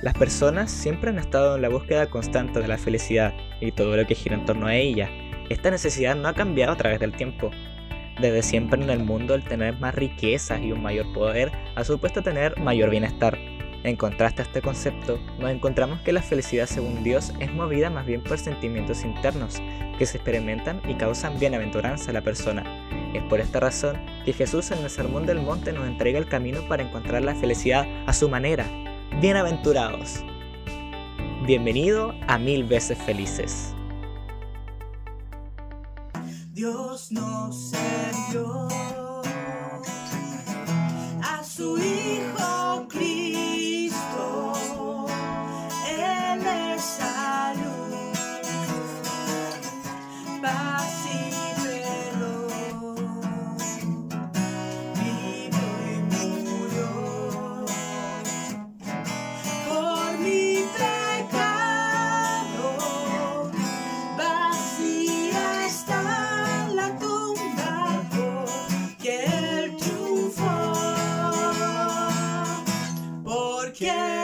Las personas siempre han estado en la búsqueda constante de la felicidad y todo lo que gira en torno a ella. Esta necesidad no ha cambiado a través del tiempo. Desde siempre en el mundo el tener más riquezas y un mayor poder ha supuesto tener mayor bienestar. En contraste a este concepto, nos encontramos que la felicidad según Dios es movida más bien por sentimientos internos que se experimentan y causan bienaventuranza a la persona. Es por esta razón que Jesús en el Sermón del Monte nos entrega el camino para encontrar la felicidad a su manera, bienaventurados. Bienvenido a Mil veces felices. Dios nos envió a su Yeah.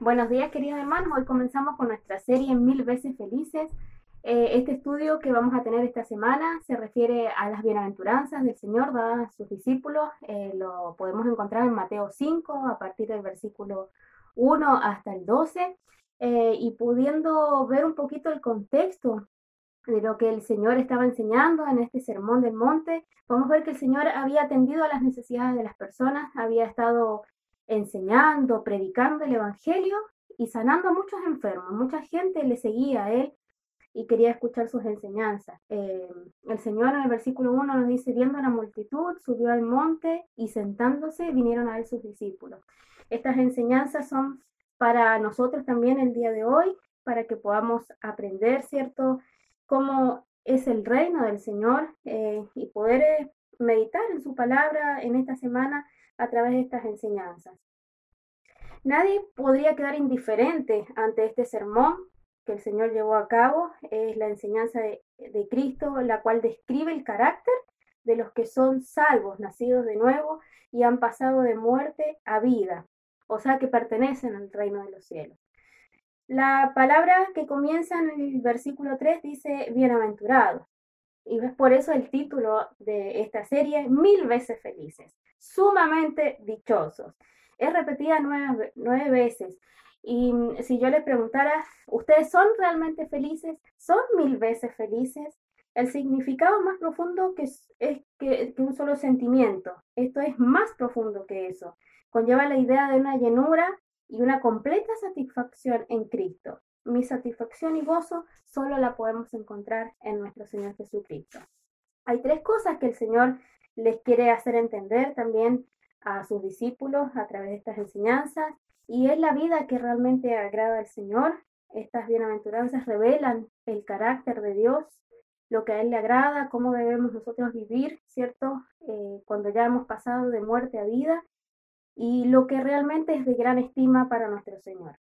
Buenos días, queridos hermanos. Hoy comenzamos con nuestra serie Mil veces felices. Eh, este estudio que vamos a tener esta semana se refiere a las bienaventuranzas del Señor dadas a sus discípulos. Eh, lo podemos encontrar en Mateo 5, a partir del versículo 1 hasta el 12. eh, y pudiendo ver un poquito el contexto de lo que el Señor estaba enseñando en este sermón del monte, podemos ver que el Señor había atendido a las necesidades de las personas, había estado enseñando, predicando el Evangelio y sanando a muchos enfermos. Mucha gente le seguía a él y quería escuchar sus enseñanzas. Eh, el Señor en el versículo 1 nos dice, viendo la multitud, subió al monte y sentándose vinieron a él sus discípulos. Estas enseñanzas son para nosotros también el día de hoy, para que podamos aprender, ¿cierto?, cómo es el reino del Señor eh, y poder eh, meditar en su palabra en esta semana a través de estas enseñanzas. Nadie podría quedar indiferente ante este sermón que el Señor llevó a cabo. Es la enseñanza de, Cristo, la cual describe el carácter de los que son salvos, nacidos de nuevo y han pasado de muerte a vida, o sea que pertenecen al reino de los cielos. La palabra que comienza en el versículo 3 dice bienaventurado. Y es por eso el título de esta serie, Mil veces felices, sumamente dichosos. Es repetida nueve, nueve veces. Y si yo les preguntara, ¿ustedes son realmente felices? ¿Son mil veces felices? El significado más profundo que es, es que, que un solo sentimiento. Esto es más profundo que eso. Conlleva la idea de una llenura y una completa satisfacción en Cristo. Mi satisfacción y gozo solo la podemos encontrar en nuestro Señor Jesucristo. Hay tres cosas que el Señor les quiere hacer entender también a sus discípulos a través de estas enseñanzas y es la vida que realmente agrada al Señor. Estas bienaventuranzas revelan el carácter de Dios, lo que a Él le agrada, cómo debemos nosotros vivir, ¿cierto? Eh, cuando ya hemos pasado de muerte a vida y lo que realmente es de gran estima para nuestro Señor.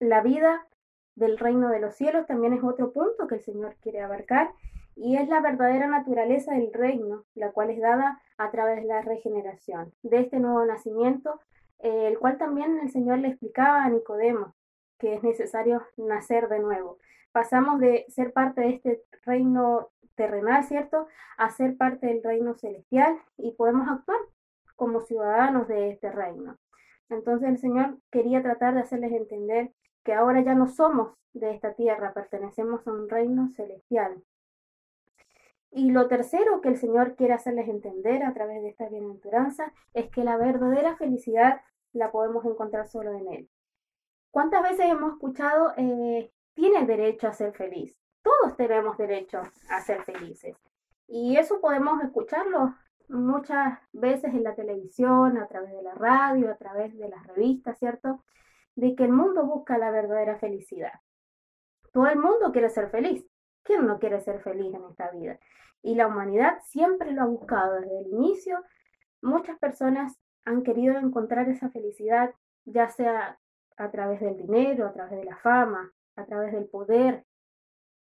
La vida del reino de los cielos también es otro punto que el Señor quiere abarcar y es la verdadera naturaleza del reino, la cual es dada a través de la regeneración, de este nuevo nacimiento, eh, el cual también el Señor le explicaba a Nicodemo que es necesario nacer de nuevo. Pasamos de ser parte de este reino terrenal, ¿cierto?, a ser parte del reino celestial y podemos actuar como ciudadanos de este reino. Entonces el Señor quería tratar de hacerles entender que ahora ya no somos de esta tierra, pertenecemos a un reino celestial. Y lo tercero que el Señor quiere hacerles entender a través de esta bienaventuranza es que la verdadera felicidad la podemos encontrar solo en Él. ¿Cuántas veces hemos escuchado, eh, tienes derecho a ser feliz? Todos tenemos derecho a ser felices. Y eso podemos escucharlo muchas veces en la televisión, a través de la radio, a través de las revistas, ¿cierto? De que el mundo busca la verdadera felicidad. Todo el mundo quiere ser feliz. ¿Quién no quiere ser feliz en esta vida? Y la humanidad siempre lo ha buscado desde el inicio. Muchas personas han querido encontrar esa felicidad, ya sea a través del dinero, a través de la fama, a través del poder,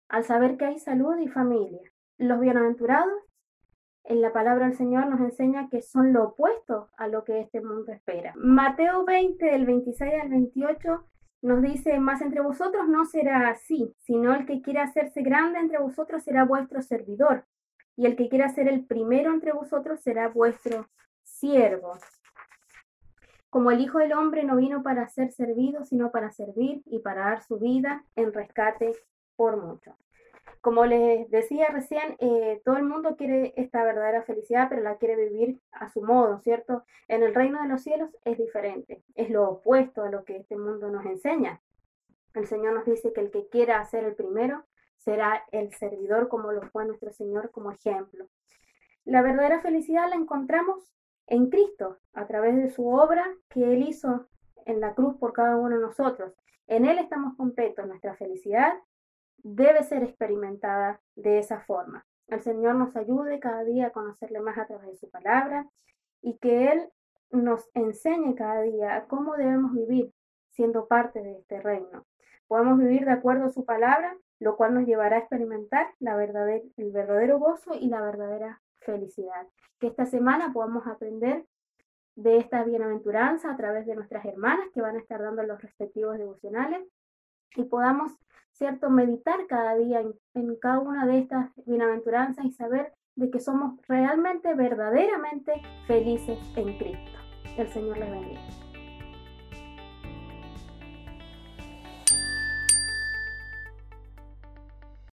al saber que hay salud y familia. Los bienaventurados en la palabra del Señor nos enseña que son lo opuesto a lo que este mundo espera. Mateo 20, del 26 al 28, nos dice, más entre vosotros no será así, sino el que quiera hacerse grande entre vosotros será vuestro servidor, y el que quiera ser el primero entre vosotros será vuestro siervo. Como el Hijo del Hombre no vino para ser servido, sino para servir y para dar su vida en rescate por muchos. Como les decía recién, eh, todo el mundo quiere esta verdadera felicidad, pero la quiere vivir a su modo, ¿cierto? En el reino de los cielos es diferente, es lo opuesto a lo que este mundo nos enseña. El Señor nos dice que el que quiera ser el primero será el servidor, como lo fue nuestro Señor como ejemplo. La verdadera felicidad la encontramos en Cristo, a través de su obra que Él hizo en la cruz por cada uno de nosotros. En Él estamos completos, nuestra felicidad debe ser experimentada de esa forma. El Señor nos ayude cada día a conocerle más a través de su palabra y que Él nos enseñe cada día cómo debemos vivir siendo parte de este reino. Podemos vivir de acuerdo a su palabra, lo cual nos llevará a experimentar el verdadero gozo y la verdadera felicidad. Que esta semana podamos aprender de esta bienaventuranza a través de nuestras hermanas que van a estar dando los respectivos devocionales y podamos ¿cierto? Meditar cada día en, cada una de estas bienaventuranzas y saber de que somos realmente, verdaderamente felices en Cristo. El Señor les bendiga.